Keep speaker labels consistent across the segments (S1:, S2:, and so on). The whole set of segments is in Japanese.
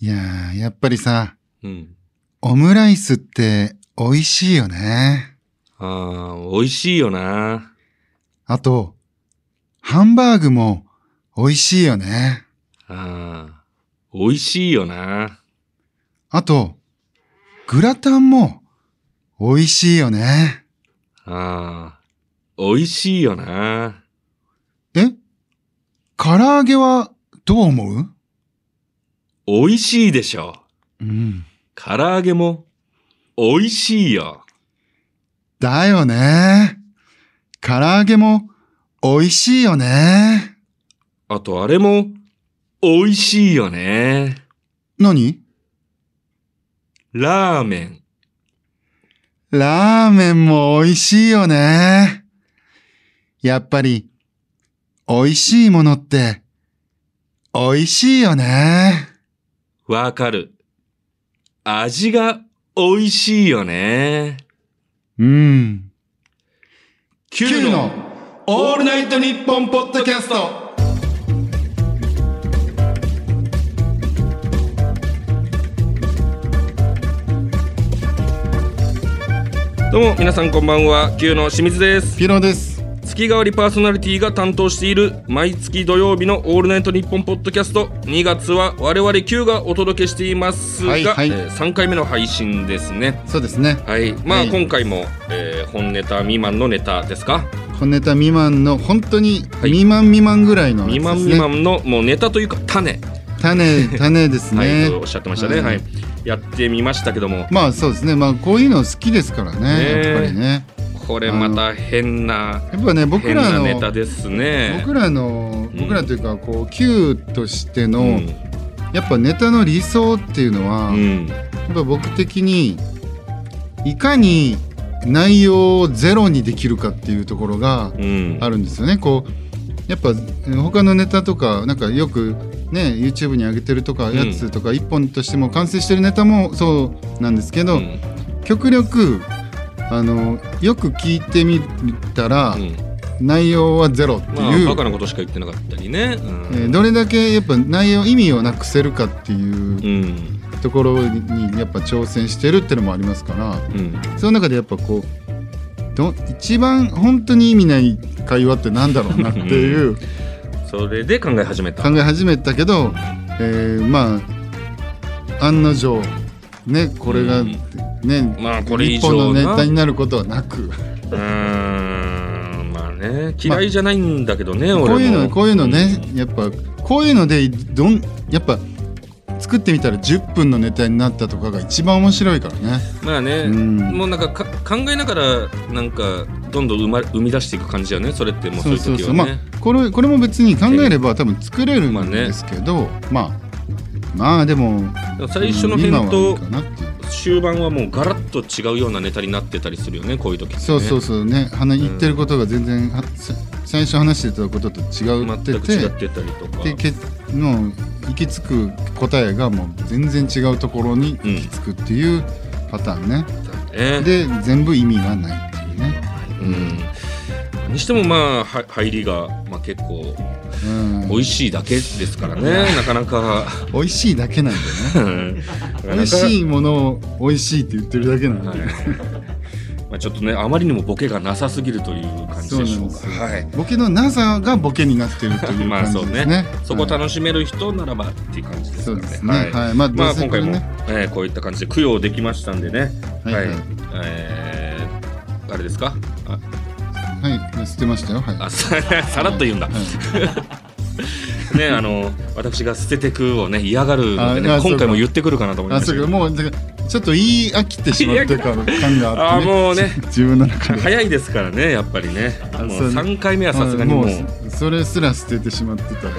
S1: いやー、やっぱりさ、
S2: うん。
S1: オムライスって美味しいよね。
S2: ああ、美味しいよな。
S1: あと、ハンバーグも美味しいよね。
S2: ああ、美味しいよな。
S1: あと、グラタンも美味しいよね。
S2: ああ、美味しいよな。
S1: え唐揚げはどう思う？
S2: 美味しいでしょ。
S1: うん。
S2: 唐揚げも美味しいよ。
S1: だよね。唐揚げも美味しいよね。
S2: あとあれも美味しいよね。
S1: 何？
S2: ラーメン。
S1: ラーメンも美味しいよね。やっぱり、美味しいものって、美味しいよね。
S2: わかる。味が美味しいよね。
S1: うん。
S2: Q のオールナイトニッポンポッドキャストどうも皆さんこんばんは Q の清水です
S1: ピロです。
S2: 月替わりパーソナリティが担当している毎月土曜日のオールナイトニッポンポッドキャスト2月は我々 Q がお届けしていますが、
S1: はいはい。
S2: えー3回目の配信ですね。
S1: そうですね。
S2: はい。まあ、
S1: はい。
S2: 今回も、えー本ネタ未満のネタですか？
S1: 本ネタ未満の、本当に
S2: い。
S1: 未満未満ぐらいのやつ
S2: 未
S1: ですね、
S2: 満未満のもうネタというか種、
S1: 種、種です
S2: はいおっしゃってましたね、はい。やってみましたけども。
S1: まあそうですね。まあこういうの好きですからね。
S2: ね
S1: やっぱりね。
S2: これまた変な
S1: やっぱね、僕らの、
S2: ネタですね。
S1: 僕らの、
S2: うん。
S1: 僕らというか、こう、Q としての、
S2: うん。
S1: やっぱネタの理想っていうのは、
S2: うん。
S1: やっぱ僕的にいかに内容をゼロにできるかっていうところが
S2: うん。
S1: あるんですよね。こうやっぱえー他のネタとかなんかよくね YouTube に上げてるとか
S2: うん。
S1: やつとか一本としても完成してるネタもそうなんですけど、
S2: うん。
S1: 極力あのよく聞いてみたら、
S2: うん。
S1: 内容はゼロって
S2: まあ
S1: いう、
S2: バカなことしか言ってなかったりね、うん。
S1: えーどれだけやっぱ内容意味をなくせるかっていう
S2: うん。
S1: ところにやっぱ挑戦してるっていうのもありますから。
S2: うん。
S1: その中でやっぱこうど一番本当に意味ない会話ってなんだろうなっていう
S2: それで考え始めた。
S1: 考え始めたけど、えーまあ案の定ねこれが
S2: うん
S1: ね、
S2: まあこれ以
S1: 一本の
S2: 上な
S1: ネタになることはなく。
S2: うーんまあね嫌いじゃないんだけどね、
S1: こ
S2: 俺も。
S1: ういうのこういうのね、やっぱこういうのでどんやっぱ作ってみたら10分のネタになったとかが一番面白いからね。
S2: まあね、
S1: うん。
S2: もうなんかか考えながらなんかどんどん生ま生み出していく感じだよねそれってもうそういう時はね。
S1: まあこれこれも別に考えれば多分作れる
S2: まあね
S1: んですけど、まあまあでも
S2: 最初の辺と
S1: はいいかなっていう
S2: 終盤はもうガラッと違うようなネタになってたりするよねこういう時ね、
S1: そうそうそうね。話言ってることが全然、はさ最初話してたことと違うって
S2: 全く
S1: て
S2: 違ってたりとか。
S1: でけの行き着く答えがもう全然違うところに行き着くっていうパターンね、
S2: ね
S1: で全部意味がないっていうね、
S2: うんにしてもまあは入りが、まあ、結構
S1: うん、
S2: 美味しいだけですからね、なかなか。
S1: 美味しいだけなんだよね 美味しいものを美味しいって言ってるだけなんだよ、
S2: はい。まあちょっとねあまりにもボケがなさすぎるという感じ
S1: そう
S2: でしょうか。はい。
S1: ボケのなさがボケになってるという
S2: まあそう
S1: 感じですね。
S2: ね。そこ
S1: はい
S2: 楽しめる人ならばっていう感じです
S1: そう
S2: からね
S1: ですね。はい。まあ、
S2: まあ今回も。えーこういった感じで供養できましたんでね。
S1: はい。はい。
S2: えーあれですか？あ
S1: はい。捨てましたよ。はい。
S2: あさ さらっと言うんだ、ねあの私が捨ててくをね嫌がるのでね今回も言ってくるかなと思い
S1: あ、
S2: ましたけど
S1: そうか、もう、ちょっと言い飽きてしまってる感感があ
S2: あ
S1: って、ね。
S2: もうね
S1: 自分の中で。
S2: 早いですからねやっぱりね
S1: あ
S2: も
S1: そうう
S2: 3回目はさすがにもう
S1: それすら捨ててしまってたという。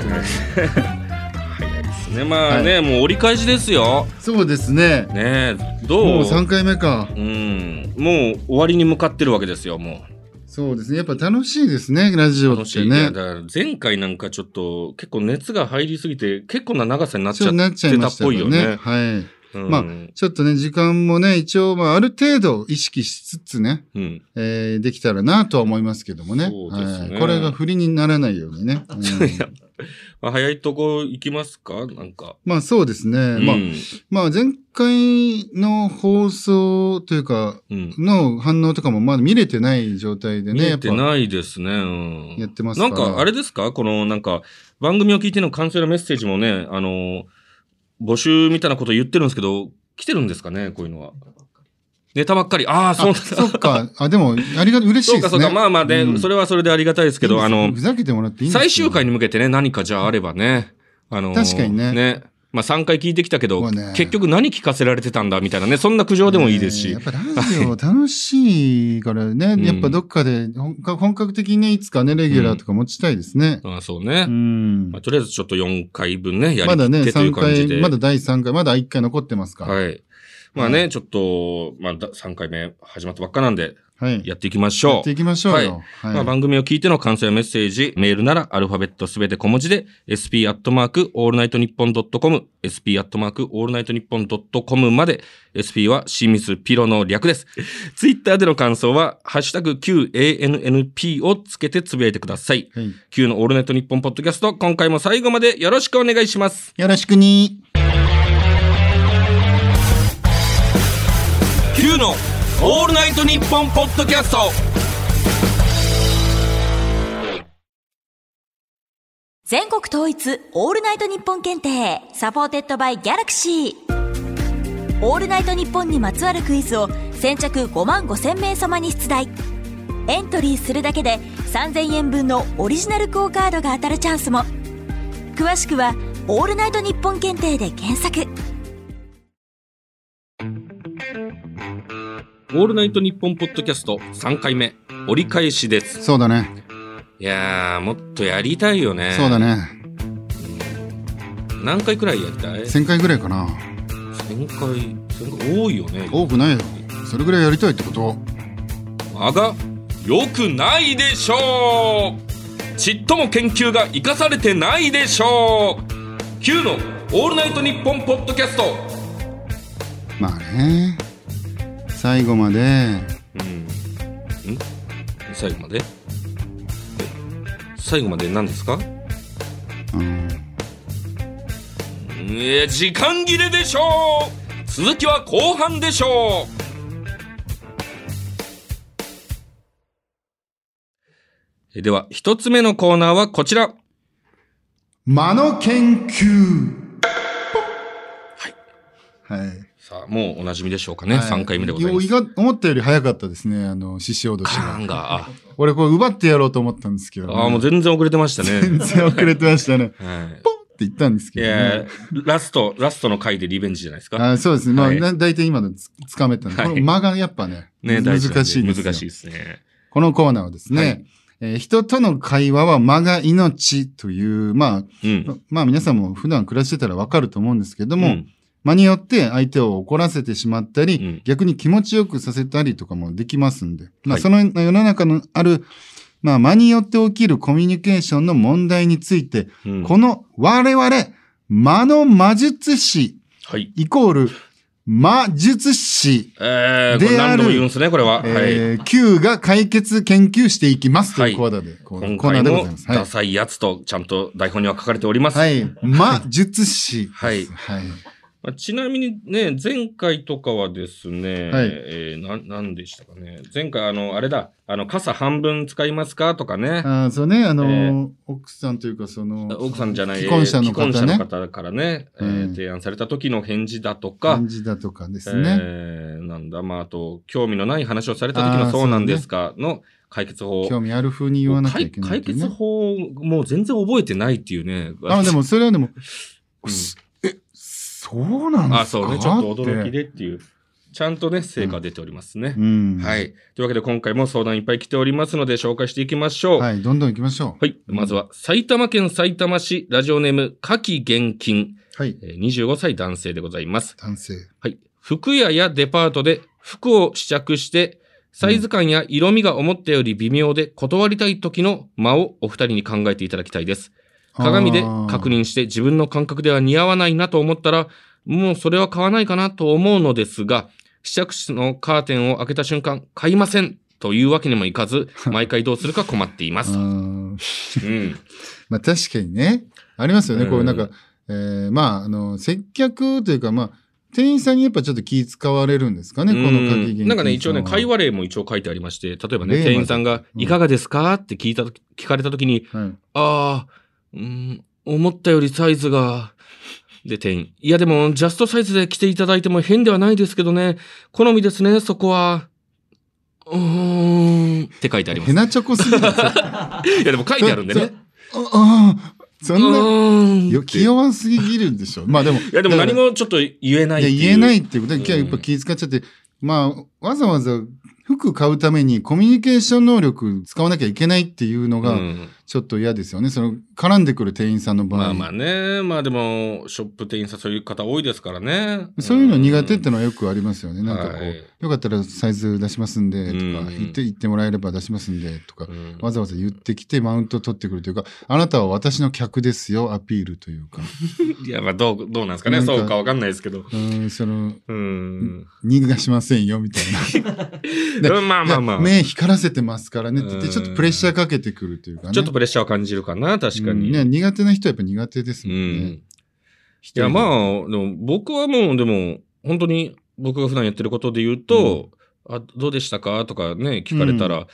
S2: 早いですねまあね、もう折り返しですよ
S1: そうですね。
S2: ねどう？
S1: もう3回目か。
S2: うんもう終わりに向かってるわけですよも
S1: そうですね。やっぱ楽しいですね、ラジ
S2: う
S1: オってね
S2: 前回なんかちょっと結構熱が入りすぎて結構な長さになっちゃっ
S1: そうなっちゃい
S2: てたっぽいよね
S1: ね。はい。
S2: うん
S1: まあちょっとね、時間もね、一応、まあ、ある程度意識しつつね、
S2: うん
S1: えーできたらなとは思いますけどもね。
S2: そうですね
S1: はい、これが振りにならないようにね。うん
S2: まあ早いとこ行きますか？なんか。
S1: まあそうですね。
S2: うん。
S1: まあ、まあ前回の放送というか、
S2: うん。
S1: の反応とかもまだ見れてない状態でね、
S2: 見えてないですね。うん。
S1: ぱやってます
S2: な。んか、あれですか？この、なんか、番組を聞いての感想やメッセージもね、あの、募集みたいなこと言ってるんですけど、来てるんですかね？こういうのは。ネタばっかり。ああ、そう。
S1: そっか。あ、でも、ありが、嬉しいですね。
S2: そうかそうか。まあまあね、
S1: うん
S2: それはそれでありがたいですけど、あの
S1: ふ、ざけてもらっていい
S2: 最終回に向けてね、何かじゃああればね。あのー
S1: 確かにね
S2: まあ3回聞いてきたけど、
S1: ね
S2: 結局何聞かせられてたんだみたいなね、そんな苦情でもいいですし。
S1: ねやっぱラジオ楽しいからね、
S2: ん
S1: やっぱどっかで本格的にね、いつかね、レギュラーとか持ちたいですね。
S2: ああそうね。
S1: うん
S2: まあ、。とりあえずちょっと4回分ね、やり
S1: まだね、
S2: きってという
S1: 3
S2: 感じで。
S1: 回、まだ第3回、まだ1回残ってますから。
S2: はい。まあね、
S1: は
S2: ちょっと、まあだ3回目始まったばっかなんで、
S1: はい。
S2: やっていきましょう。
S1: やっていきましょうよ。はい。
S2: まあ、番組を聞いての感想やメッセージ、メールならアルファベットすべて小文字で、sp アットマークオールナイトニッポンドットコム、sp アットマークオールナイトニッポンドットコムまで、sp は清水ピロの略です。ツイッターでの感想は、ハッシュタグ QANNP をつけてつぶやいてください。
S1: はい。
S2: Q のオールナイトニッポンポッドキャスト、今回も最後までよろしくお願いします。
S1: よろしくに。
S2: Q のオールナイトニッポンポッドキャスト。
S3: 全国統一オールナイトニッポン検定 supported by Galaxy。オールナイトニッポンにまつわるクイズを先着5万5千名様に出題。エントリーするだけで3000円分のオリジナルクオカードが当たるチャンスも。詳しくは「オールナイトニッポン検定」で検索。
S2: オールナイトニッポンポッドキャスト3回目、折り返しです。
S1: そうだね。
S2: いやー、もっとやりたいよね。
S1: そうだ。ね。
S2: 何回くらいやりたい
S1: ？1000回ぐらいかな。
S2: 1000回、1000回多いよね。
S1: 多くないよ。それぐらいやりたいってこと
S2: 間が良くないでしょうちっとも研究が生かされてないでしょう Q の「オールナイトニッポン」ポッドキャスト
S1: まあね。最後まで、
S2: うんん？最後まで？え最後まで何ですか？
S1: うん。
S2: 時間切れでしょう続きは後半でしょうえでは一つ目のコーナーはこちら
S1: 間の研究。はい。はい。
S2: さあもうおなじみでしょうかね、
S1: はい
S2: 3回目でございます
S1: 思ったより早かったですね、あの、獅子落とし
S2: カ
S1: が。俺これ奪ってやろうと思ったんですけど、ね。
S2: ああ、もう全然遅れてましたね。
S1: 全然遅れてましたね。
S2: はい。
S1: ポンって言ったんですけどね。
S2: ラスト、ラストの回でリベンジじゃないですか。
S1: あそうですね。まあ、
S2: はい
S1: だ大体今のつつかめたんで、
S2: はい
S1: この間がやっぱね、
S2: ね、
S1: 難しいですよ。
S2: 難しいですね。
S1: このコーナーはですね、
S2: はい
S1: えー人との会話は間が命という、まあ、
S2: うん。
S1: まあ皆さんも普段暮らしてたらわかると思うんですけども、
S2: うん
S1: 間によって相手を怒らせてしまったり、
S2: うん
S1: 逆に気持ちよくさせたりとかもできますんで、まあ
S2: はい
S1: その世の中のある、まあ間によって起きるコミュニケーションの問題について、
S2: うん
S1: この我々、間の魔術師
S2: はい。
S1: イコール魔術師、である
S2: 何度も言うんですね、これは。はい。
S1: えー Q が解決研究していきますと
S2: はい
S1: いうコーナーで、こう
S2: 今
S1: コーナ
S2: 回も
S1: ーでございます。
S2: ダサいやつとちゃんと台本には書かれております。
S1: はい。はい。魔術師。
S2: はい
S1: はい。
S2: まあちなみにね、前回とかはですね、
S1: はい
S2: えー、な、なんでしたかね。前回、あの、あれだ、あの、傘半分使いますかとかね。
S1: ああ、そうね、あのー
S2: え
S1: 奥さんというか、その、
S2: 奥さんじゃない、
S1: 既婚者の方ね
S2: 既婚者の方からね、えー
S1: うん
S2: 提案された時の返事だとか、
S1: 感じだとかですね。
S2: えーなんだ、まあ、あと、興味のない話をされた時のそうなんですかの解決法。
S1: 興味ある風に言わなきゃいけない
S2: 解解決法、もう全然覚えてないっていうね。
S1: あ、でも、それはでも、
S2: うん
S1: そうなんですか？
S2: あ、そうね、ちょっと驚き
S1: で。
S2: でっていう。ちゃんとね、成果出ておりますね。
S1: うん。
S2: はい。というわけで今回も相談いっぱい来ておりますので紹介していきましょう。はい。
S1: はい、どんどん行きましょう。
S2: まずは、埼玉県埼玉市ラジオネーム、夏季現金、
S1: はい。
S2: えー25歳男性でございます。
S1: 男性。
S2: はい。服屋やデパートで服を試着して、サイズ感や色味が思ったより微妙で断りたい時の間をお二人に考えていただきたいです。鏡で確認して自分の感覚では似合わないなと思ったら、もうそれは買わないかなと思うのですが、試着室のカーテンを開けた瞬間、買いませんというわけにもいかず、毎回どうするか困っています。
S1: う
S2: うん。
S1: ん まあ確かにね、ありますよね。こう
S2: うん
S1: なんか、えーまあ、あの、接客というか、まあ、店員さんにやっぱちょっと気使われるんですかね、この鍵
S2: うんなんかね、一応ね、会
S1: 話。
S2: 話例も一応書いてありまして、例えばね、店員さんが、
S1: うん
S2: いかがですか？って聞いた聞かれたときに、
S1: はい。
S2: ああ、うん、思ったよりサイズが、で、店員。いや、でも、ジャストサイズで来ていただいても変ではないですけどね。好みですね、そこは。うーん、って書いてあります。
S1: ヘナチョコすぎる。あ
S2: いや、でも書いてあるんでね。
S1: あ、そんな、よ気弱すぎるんでしょ。まあでも。
S2: いや、でも何もちょっと言えないい
S1: 言えないっていうことで、
S2: うん
S1: やっぱ気遣っちゃって、まあ、わざわざ服買うためにコミュニケーション能力使わなきゃいけないっていうのが、
S2: うん
S1: ちょっと嫌ですよね。その、絡んでくる店員さんの場合。
S2: まあまあね。まあでも、ショップ店員さんそういう方多いですからね。
S1: そういうの苦手ってのはよくありますよね。なんかこう、
S2: はい
S1: よかったらサイズ出しますんで、とか、
S2: うん
S1: 言って、言ってもらえれば出しますんで、とか、
S2: うん
S1: わざわざ言ってきてマウント取ってくるというか、あなたは私の客ですよ、アピールというか。
S2: いや、まあどう、どうなんですかね。
S1: か
S2: そうかわかんないですけど。
S1: うん、その、
S2: うん。
S1: 逃がしませんよ、みたいな。
S2: まあまあまあ
S1: 目光らせてますからねって言って、
S2: うん
S1: ちょっとプレッシャーかけてくるというかね。
S2: ちょっとプレッシャーを感じるかな、確かに。
S1: うんね、苦手な人はやっぱ苦手です
S2: う
S1: もんね。
S2: ん。いや、まあ、でも僕はもう、でも、本当に僕が普段やってることで言うと、あ、どうでしたか？とかね、聞かれたら、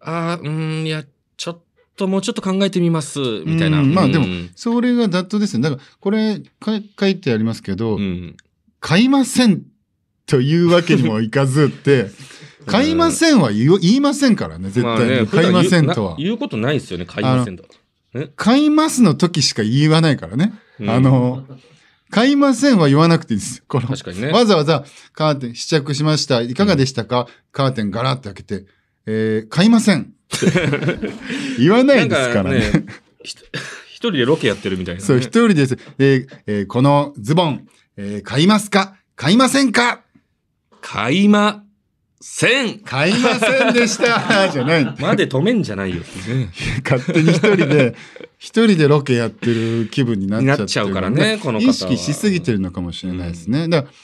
S2: あーうん、いや、ちょっと、もうちょっと考えてみます、みたいな。
S1: うんまあでも
S2: うん
S1: それが妥当ですね。だから、これか書いてありますけど、
S2: うん。
S1: 買いませんというわけにもいかずって、買いませんは言いませんからね、絶対に。
S2: まあね、
S1: 買いませんとは
S2: 言。言うことないですよね、買いませんと。
S1: 買いますの時しか言わないからね。
S2: うん
S1: あの、買いませんは言わなくていいです。この
S2: 確かにね。
S1: わざわざカーテン試着しました。いかがでしたか、カーテンガラッて開けて、えー、買いません。言わないですからね。
S2: ね 一人でロケやってるみたいな、ね。
S1: そう、一人です。えーえーこのズボン、えー買いますか？買いませんか？
S2: 買いません
S1: 買いませんでした じゃない。
S2: まで止めんじゃないよ。ね
S1: 勝手に一人で、一人でロケやってる気分になっちゃってる
S2: なっちゃうからねこの方は
S1: 意識しすぎてるのかもしれないですね。だから、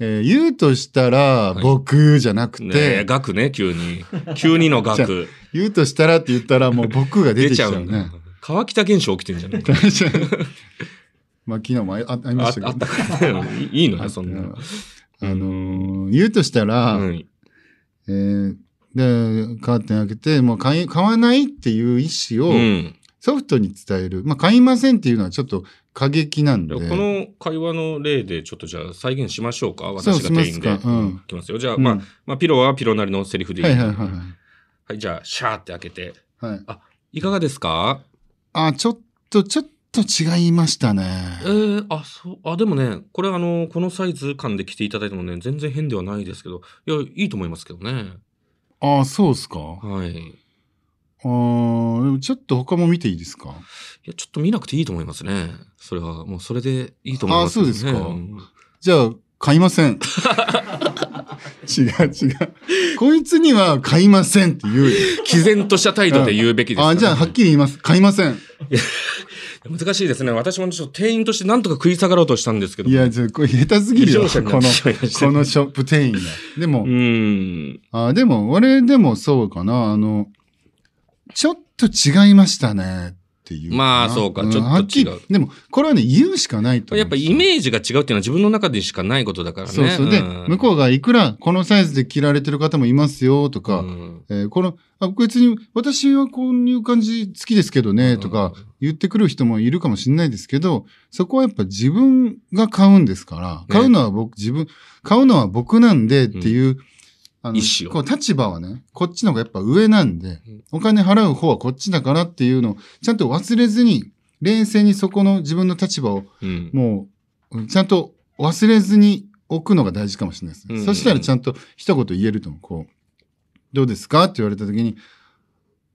S1: えー言うとしたら、僕じゃなくて、
S2: ねえ、額ね、急に。急にの額。
S1: 言うとしたらって言ったらもう僕が出
S2: 出
S1: てきちゃう
S2: ちゃうんだ
S1: ね。。
S2: 川北現象起きてんじゃない
S1: まあ昨日もああありま
S2: あ
S1: したけど。
S2: あったからね。いいのよ、そんなの。
S1: あのー言うとしたら、
S2: うん
S1: えーで、カーテン開けて、もう買い、買わないっていう意思を
S2: うん。
S1: ソフトに伝える。まあ、買いませんっていうのはちょっと過激なんで。
S2: この会話の例でちょっとじゃあ再現しましょうか？私が店員で。
S1: うん
S2: いきますよ。じゃあ、
S1: うん
S2: まあ、まあ、ピロはピロなりのセリフでいい。
S1: はいはいはいはい。
S2: はい、じゃあ、シャーって開けて。
S1: はい。
S2: いかがですか？
S1: あ、ちょっと、ちょっと違いましたね。
S2: えー、あ、そう、あ、でもね、これあの、このサイズ感で着ていただいてもね、全然変ではないですけど、いや、いいと思いますけどね。
S1: あ、そうっすか？
S2: はい。い
S1: あーでもちょっと他も見ていいですか？
S2: や、ちょっと見なくていいと思いますね。それは、もうそれでいいと思います、ね。
S1: あそうですか
S2: ん
S1: じゃあ、買いません。違う違う。こいつには買いませんって言うよ。
S2: 毅然とした態度で言うべきですから
S1: あ、じゃあ、はっきり言います。買いません。
S2: 難しいですね。私もちょっと店員としてなんとか食い下がろうとしたんですけど。
S1: いや、じゃあこれ下手すぎるよ。この、このショップ店員が。でも
S2: う、ーん。
S1: あでも、俺でもそうかな。あの、ちょっと違いましたね。っていう。
S2: まあそうか
S1: ん
S2: ちょっと違う
S1: でも、これはね、言うしかないと。
S2: やっぱイメージが違うっていうのは自分の中でしかないことだからね。
S1: そうそう。で、
S2: ん
S1: 向こうがいくらこのサイズで着られてる方もいますよとか、
S2: うん
S1: えーこの、あ、別に私はこういう感じ好きですけどね、とか言ってくる人もいるかもしれないですけど、そこはやっぱ自分が買うんですから、買うのは僕、自分、買うのは僕なんでっていう、あの
S2: 意思を
S1: こう立場はね、こっちの方がやっぱ上なんで、お金払う方はこっちだからっていうのを、ちゃんと忘れずに、冷静にそこの自分の立場を
S2: うん。
S1: もう、うんちゃんと忘れずに置くのが大事かもしれないですね。
S2: うん
S1: そしたらちゃんと一言言えると思う。こう、どうですかって言われた時に、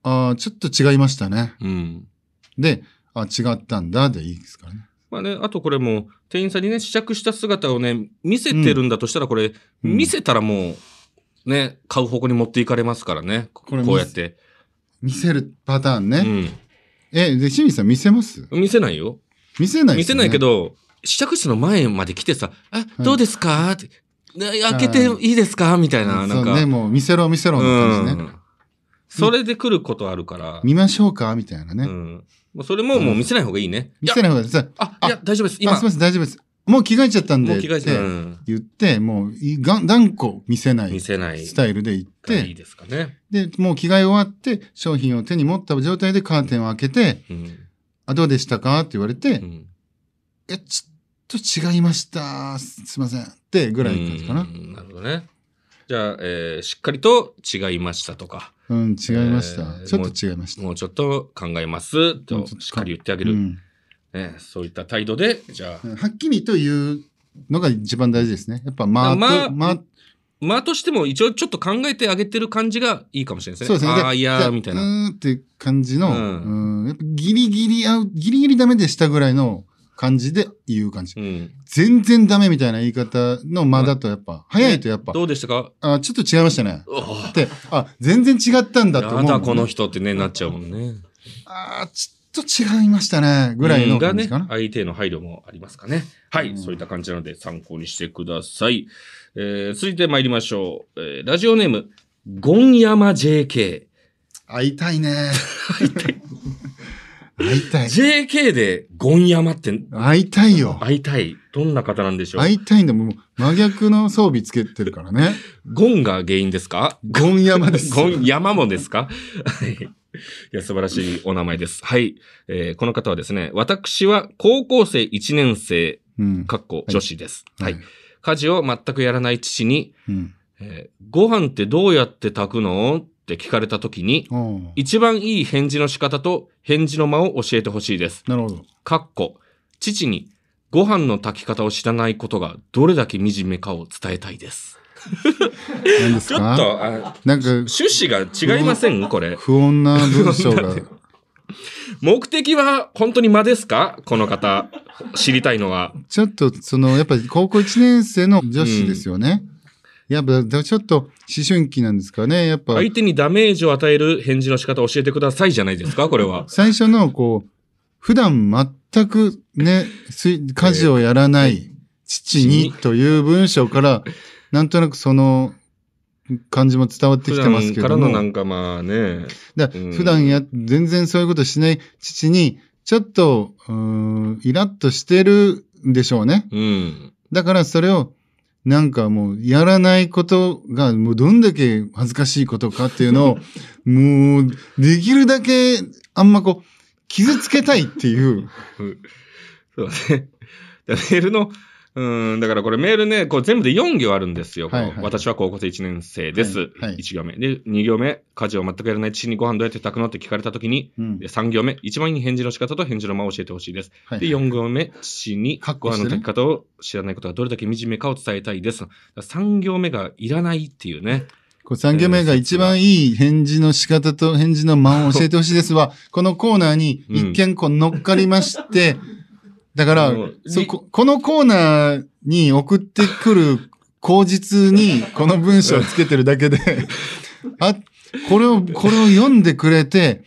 S1: ああ、ちょっと違いましたね。
S2: うん。
S1: で、あ違ったんだでいいですからね。
S2: まあね、あとこれも、店員さんにね、試着した姿をね、見せてるんだとしたら、これ、
S1: うん
S2: 見せたらもう、ね、買う方向に持っていかれますからね。こ
S1: れ
S2: こうやって。
S1: 見せるパターン
S2: う
S1: ね。
S2: ん。
S1: え、で、清水さん見せます？
S2: 見せないよ。
S1: 見せない
S2: 見せないけど、試着室の前まで来てさ、あ、
S1: い
S2: どうですか？って、ね開けていいですか？みたいな、なんか。
S1: そうね、もう見せろ見せろの感じね。
S2: それで来ることあるから。
S1: 見ましょうか？みたいなね。
S2: うん。もうそれももう見せない方がいいね。
S1: 見せない方がさ、
S2: あ、いや、大丈夫です。
S1: 今、
S2: 今
S1: あ、すみ、ません、大丈夫です。もう着替えちゃったんで。言って、もうい、がん断固見せない。スタイルで行って、
S2: がいいですかね。
S1: で、もう着替え終わって、商品を手に持った状態でカーテンを開けて、
S2: うん。
S1: あ、どうでしたかって言われて、
S2: うん
S1: え、ちょっと違いました。すすいません。ってぐらいの感じかな
S2: う。んなるほどね。じゃあ、えーしっかりと違いましたとか、
S1: うん、違いました。
S2: えー
S1: ちょっと違いました。
S2: もうちょっと考えますとしっかり言ってあげる。
S1: うん
S2: ね、そういった態度で、じゃあ、
S1: はっきりというのが一番大事ですね。やっぱ、まあ、
S2: まあ
S1: まあ、
S2: まあとしても一応ちょっと考えてあげてる感じがいいかもしれないですね。
S1: そうですね。
S2: ああ、いやー、みたいな。
S1: うーんって感じの、
S2: う
S1: うんん、やっぱギリギリ合う、ギリギリダメでしたぐらいの感じで言う感じ。
S2: うん。
S1: 全然ダメみたいな言い方の間だとやっぱ、早いとやっぱ、
S2: どうでしたか？
S1: あ、ちょっと違いましたね。って、あ、全然違ったんだと思うね、
S2: やだ、この人ってね、なっちゃうもんね。
S1: あーちょっと違いましたね。ぐらいの感じかな。、
S2: 相手への配慮もありますかね。はい、
S1: うん
S2: そういった感じなので参考にしてください。えー、続いて参りましょう。えー、ラジオネーム、ゴンヤマ JK。
S1: 会いたいね。会いたい。
S2: JK でゴンヤマって
S1: 会いたいよ。
S2: 会いたい。どんな方なんでしょう、
S1: 会いたいんだ。もう真逆の装備つけてるからね。
S2: ゴンが原因ですか？
S1: ゴン山です。
S2: ゴン山もですか？はい。いや、素晴らしいお名前です。はい。えーこの方はですね、私は高校生1年生、
S1: うん。
S2: かっこ女子です。はい。
S1: はい
S2: 家事を全くやらない父に、
S1: うん。
S2: えーご飯ってどうやって炊くのって聞かれた時に、一番いい返事の仕方と返事の間を教えてほしいです。
S1: なるほど。
S2: かっこ、父にご飯の炊き方を知らないことがどれだけ惨めかを伝えたいです。
S1: 何です
S2: ちょっ
S1: か
S2: と、あ
S1: なんか、
S2: 趣旨が違いません？これ。
S1: 不穏な文章が。
S2: 目的は本当に間ですか？この方。知りたいのは。
S1: ちょっと、その、やっぱり高校1年生の女子ですよね。やっぱ、ちょっと思春期なんですかね。やっぱ、
S2: 相手にダメージを与える返事の仕方を教えてくださいじゃないですか？これは。
S1: 最初の、こう、普段全くね、すい家事をやらない父にという文章から、なんとなくその感じも伝わってきてますけども、
S2: らのなんかまあね。
S1: だ
S2: うん
S1: 普段や、全然そういうことしない父に、ちょっと、うーん、イラッとしてるんでしょうね。
S2: うん。
S1: だからそれを、なんかもう、やらないことが、もうどんだけ恥ずかしいことかっていうのを、もう、できるだけ、あんまこう、傷つけたいっていう。
S2: そうだね。でメールの、うん、だからこれメールね、こう全部で4行あるんですよ。
S1: はいはい
S2: この私は高校生1年生です。
S1: はいはい
S2: 1行目。で、2行目、家事を全くやらない父にご飯どうやって炊くのって聞かれたときに、
S1: うん
S2: で、3行目、一番いい返事の仕方と返事の間を教えてほしいです。
S1: はい
S2: で、4行目、父にご飯の
S1: カッコしてね
S2: 炊き方を知らないことがどれだけ惨めかを伝えたいです。3行目がいらないっていうね。
S1: こう3行目が一番いい返事の仕方と返事の間を教えてほしいですは、このコーナーに一見こう乗っかりまして、だから
S2: うん、
S1: そこ、このコーナーに送ってくる 口実にこの文章をつけてるだけで、あ、これを、これを読んでくれて、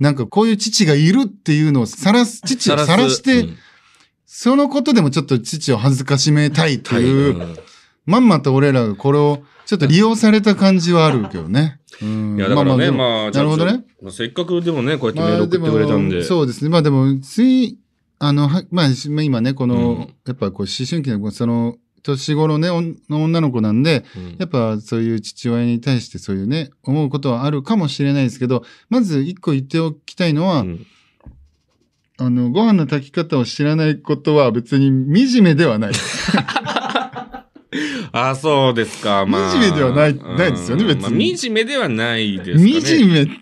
S1: なんかこういう父がいるっていうのを晒す、父を晒して、
S2: うん
S1: そのことでもちょっと父を恥ずかしめたいと
S2: はい
S1: いう、
S2: うん
S1: まんまと俺らがこれをちょっと利用された感じはあるけどね。うん
S2: いや、だからね、
S1: でも
S2: まあ、
S1: なるほどね。
S2: まあせっかくでもね、こうやってメール送ってくれたんで。
S1: そうですね。まあでも、つい、あの、はまあ、今ね、この、
S2: うん
S1: やっぱこう、思春期の、その、年頃ね、女の子なんで、
S2: うん
S1: やっぱそういう父親に対してそういうね、思うことはあるかもしれないですけど、まず一個言っておきたいのは、
S2: うん
S1: あの、ご飯の炊き方を知らないことは別に惨めではない。
S2: あ、そうですか。まあ。
S1: 惨めではない
S2: うん
S1: ないですよね別に
S2: まあ惨めではないですかね。
S1: 惨めって。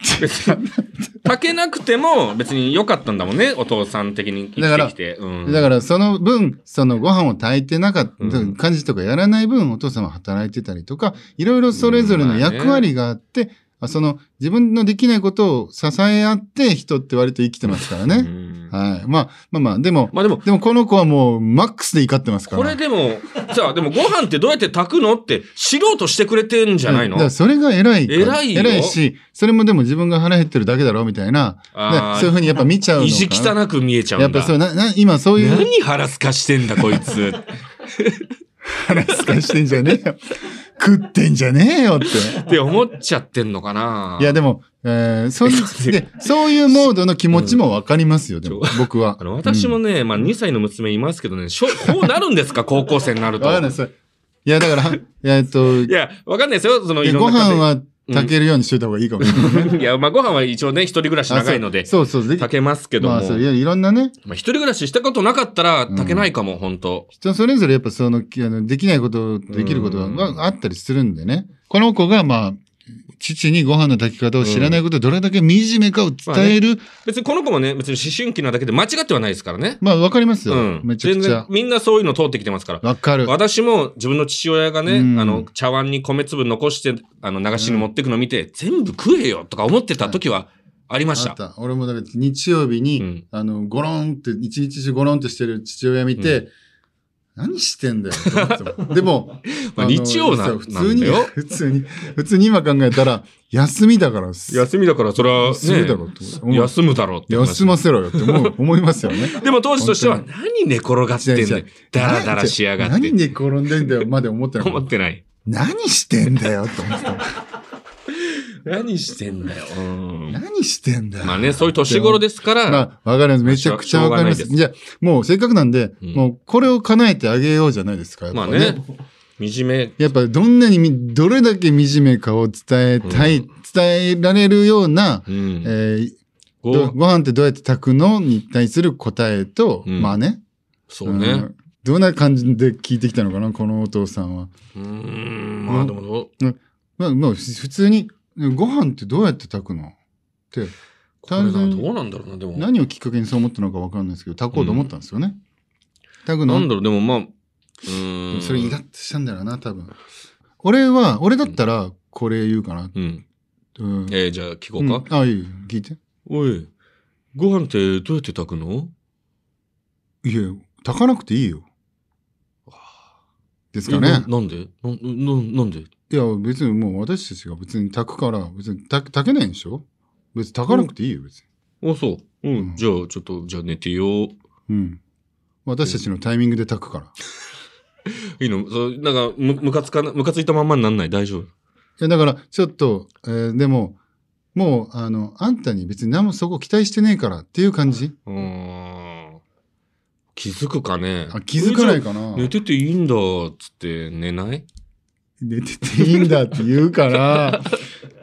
S2: 炊けなくても別に良かったんだもんね、お父さん的に生きてきて。うん、
S1: だからその分、そのご飯を炊いてなかった、
S2: うん。
S1: 家事とかやらない分、お父さんは働いてたりとか、いろいろそれぞれの役割があって、あその自分のできないことを支え合って人って割と生きてますから
S2: う
S1: ね。
S2: ん
S1: はい。まあまあまあ、でも、
S2: まあでも、
S1: でもこの子はもうマックスで怒ってますから。
S2: これでも、さあ、でもご飯ってどうやって炊くのって知ろうとしてくれてんじゃないの？
S1: だからそれが偉い。
S2: 偉いよ
S1: 偉いし、それもでも自分が腹減ってるだけだろうみたいな。そういうふうにやっぱ見ちゃうの。
S2: 意地汚く見えちゃうんだ。
S1: やっぱそうな、な、今そういう
S2: 何腹すかしてんだ、こいつ。
S1: 話すかしてんじゃねえよ。食ってんじゃねえよって。
S2: って思っちゃってんのかない
S1: や、でも、えー、そん で、そういうモードの気持ちもわかりますよ、でも、僕は
S2: あ。の、私もね、まあ2歳の娘いますけどね、しょ こうなるんですか？高校生になると。
S1: わかんないです。いや、だから、いやえっと、
S2: いや、わかんないですよ。その、
S1: で
S2: いろんな家庭
S1: ご飯は炊けるようにしといた方がいいかもしれないね。
S2: いや、まあご飯は一応ね、一人暮らし長いので、
S1: そうそう
S2: 炊けますけども。
S1: まあ、そういや、いろんなね、
S2: まあ一人暮らししたことなかったら炊けないかも、本当
S1: 人それぞれやっぱその、きあのできないこと、できること
S2: うん
S1: があったりするんでね。この子が、まあ、父にご飯の炊き方を知らないことでどれだけ惨めかを伝える。
S2: 別にこの子もね、別に思春期なだけで間違ってはないですからね。
S1: まあ、わかりますよ。
S2: うん。
S1: めちゃくちゃ
S2: 全然。みんなそういうの通ってきてますから。
S1: わかる。
S2: 私も自分の父親がね、
S1: うん
S2: あの、茶碗に米粒残して、あの、流しに持ってくの見て、全部食えよとか思ってた時はありまし。
S1: たた。俺もだから日曜日に、
S2: うん
S1: あの、ゴロンって、一日中ゴロンってしてる父親見て、
S2: う
S1: 何してんだよと思って。でも、
S2: まあ
S1: の
S2: 日曜な
S1: 普通に普通に、普通に今考えたら、休みだから、
S2: 休みだから、それは、
S1: 休みだろう
S2: 休むだろうって話。
S1: 休ませろよって思う思いますよね。
S2: でも当時としては、
S1: 本
S2: 何寝転がってんだよ
S1: 違う違う。
S2: ダラダラしやがって。
S1: 何で転んでんだよまで思ってなかった。
S2: 思ってない。
S1: 何してんだよって思ってた。
S2: 何してんだよ。うん
S1: 何してんだよ。
S2: まあね、そういう年頃ですから、
S1: まあ、わかります。めちゃくちゃわかります。じゃあ、もうせっかくなんで、
S2: うん
S1: もうこれを叶えてあげようじゃないですか。やっぱ
S2: まあね、惨め、
S1: やっぱどんなにみ、どれだけ惨めかを伝えたい、
S2: うん
S1: 伝えられるような、
S2: うん。
S1: えーご飯ってどうやって炊くのに対する答えと、
S2: うん
S1: まあね。
S2: そうね。
S1: んどんな感じで聞いてきたのかな、このお父さんは。
S2: うーん、まあでもどう、
S1: まあ、まあ、ふ普通に、ご飯ってどうやって炊くの？って、単純に
S2: どうなんだろうな、でも。
S1: 何をきっかけにそう思ったのかわかんないですけど、炊こうと思ったんですよね。炊くの？
S2: なんだろう、でもまあ、うーん。
S1: それイラッとしたんだろうな、多分。俺は、俺だったら、これ言うかな。
S2: うん。
S1: うん。
S2: えー、じゃあ聞こ
S1: う
S2: うんか。
S1: あ、いいよ聞いて。
S2: おい、ご飯ってどうやって炊くの？
S1: いや、炊かなくていいよ。ですか
S2: え
S1: ね
S2: な。なんで？な、な、なんで？
S1: いや、別にもう私たちが別に炊くから、別に炊炊けないんでしょ？別に炊かなくていいよ、別に。
S2: あ、そう。う
S1: うん
S2: ん。じゃあ、ちょっと、じゃあ寝てよ。
S1: うん。私たちのタイミングで炊くから。い
S2: いいの？そう、なんか、む、むかつかな、むかついたまんまになんない？大丈夫？
S1: や、だから、ちょっと、えーでも、もう、あの、あんたに別に何もそこ期待してねえからっていう感じ
S2: うーん。気づくかね？
S1: あ気づかない
S2: か
S1: かな
S2: 寝てていいんだ、つって寝ない？
S1: 寝てていいんだって言うから、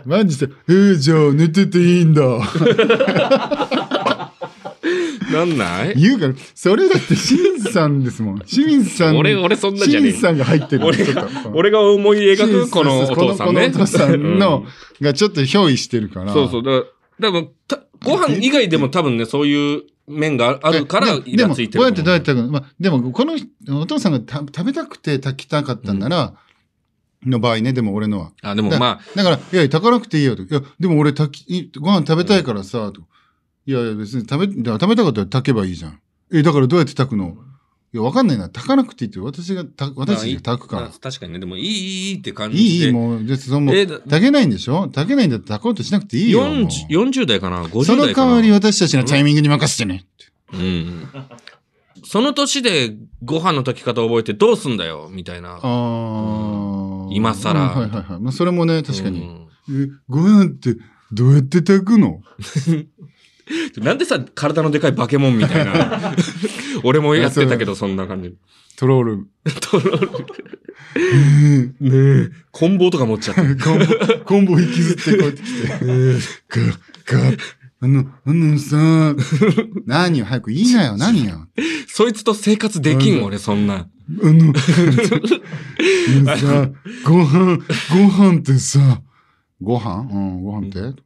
S1: マジで、えー、じゃあ寝てていいんだ。
S2: なんない？
S1: 言うから、それだって清水さんですもん。清水さん。
S2: 俺、俺そんなじゃねえ
S1: 清水。さんが入ってる。
S2: 俺
S1: ちょっと
S2: 俺が思い描くこのお父さんね。
S1: このお父さんの
S2: う、
S1: がちょっと憑依してるから。
S2: そうそう。だから、多分たご飯以外でも多分ね、そういう面があるから、イ
S1: ででも、
S2: ラついてる
S1: どうやってどうやってまあ、でも、この人お父さんがた食べたくて炊きたかったんなら、の場合ね、でも俺のは。
S2: あ、でもまあ、
S1: だから、いやいや、炊かなくていいよと。いや、でも俺炊き、いご飯食べたいからさ、と。いやいや、別に食べ、食べたかったら炊けばいいじゃん。え、だからどうやって炊くの？いや、わかんないな。炊かなくていいって、私が、た私たちが炊くから
S2: まあ。確かにね、でもいい、いい、いいって感じ
S1: いい、い
S2: で。
S1: い、もう、で、その、炊けないんでしょ？炊けないんだったら炊こうとしなくていいよ。もう
S2: 40, 40代かな ?50
S1: その
S2: 代かな？
S1: 代わり私たちのタイミングに任せてね。
S2: うん。その年でご飯の炊き方覚えてどうすんだよみたいな。
S1: ああ、
S2: 今更
S1: うんはいはいはい。まあ、それもね、確かに。
S2: うん
S1: え、ご飯ってどうやって炊くの？
S2: なんでさ、体のでかいバケモンみたいな。俺もやってたけど、そんな感じ。
S1: トロール。
S2: トロー
S1: ね
S2: ルねえ。棍棒とか持っちゃって。
S1: え、コンボ、コンボ引きずってこうやってきて。か、か、あの、あのさ、何よ、早く言いなよ、何よ。
S2: そいつと生活できん、俺、そんな。
S1: あの、あのさ、ご飯、ご飯ってさ、ご飯？うん、ご飯って？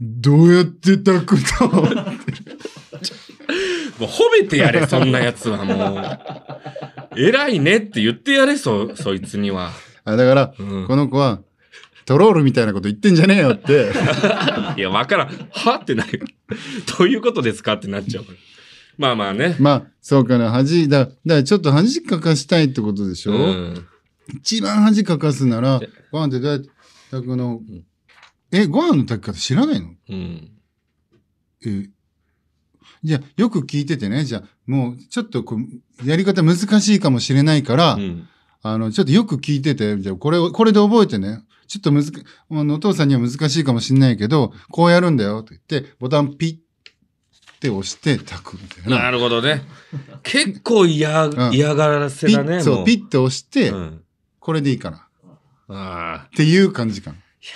S1: どうやって炊くの？
S2: もう褒めてやれ、そんなやつはもう。偉いねって言ってやれ、そ、そいつには。
S1: あだから、
S2: うん。
S1: この子は、トロールみたいなこと言ってんじゃねえよって。
S2: いや、わからん。はってなる。どういうことですかってなっちゃうから。まあまあね。
S1: まあ、そうかな、恥、だ、だからちょっと恥かかしたいってことでしょ、
S2: うん。
S1: 一番恥かかすなら
S2: で、
S1: ご飯ってどうやって炊くの、え、ご飯の炊き方知らないの？
S2: うん。
S1: え、じゃあ、よく聞いててね、じゃあ、もう、ちょっとこう、やり方難しいかもしれないから、
S2: うん。
S1: あの、ちょっとよく聞いてて、じゃあ、これを、これで覚えてね。ちょっとむずか、あのお父さんには難しいかもしれないけど、こうやるんだよと言って、ボタンピッって押して炊くみたいな。
S2: なるほどね。結構嫌、
S1: ん
S2: 嫌がらせだね、
S1: そう。ピッて押して、
S2: うん。
S1: これでいいかな。
S2: ああ。
S1: っていう感じかな。
S2: じ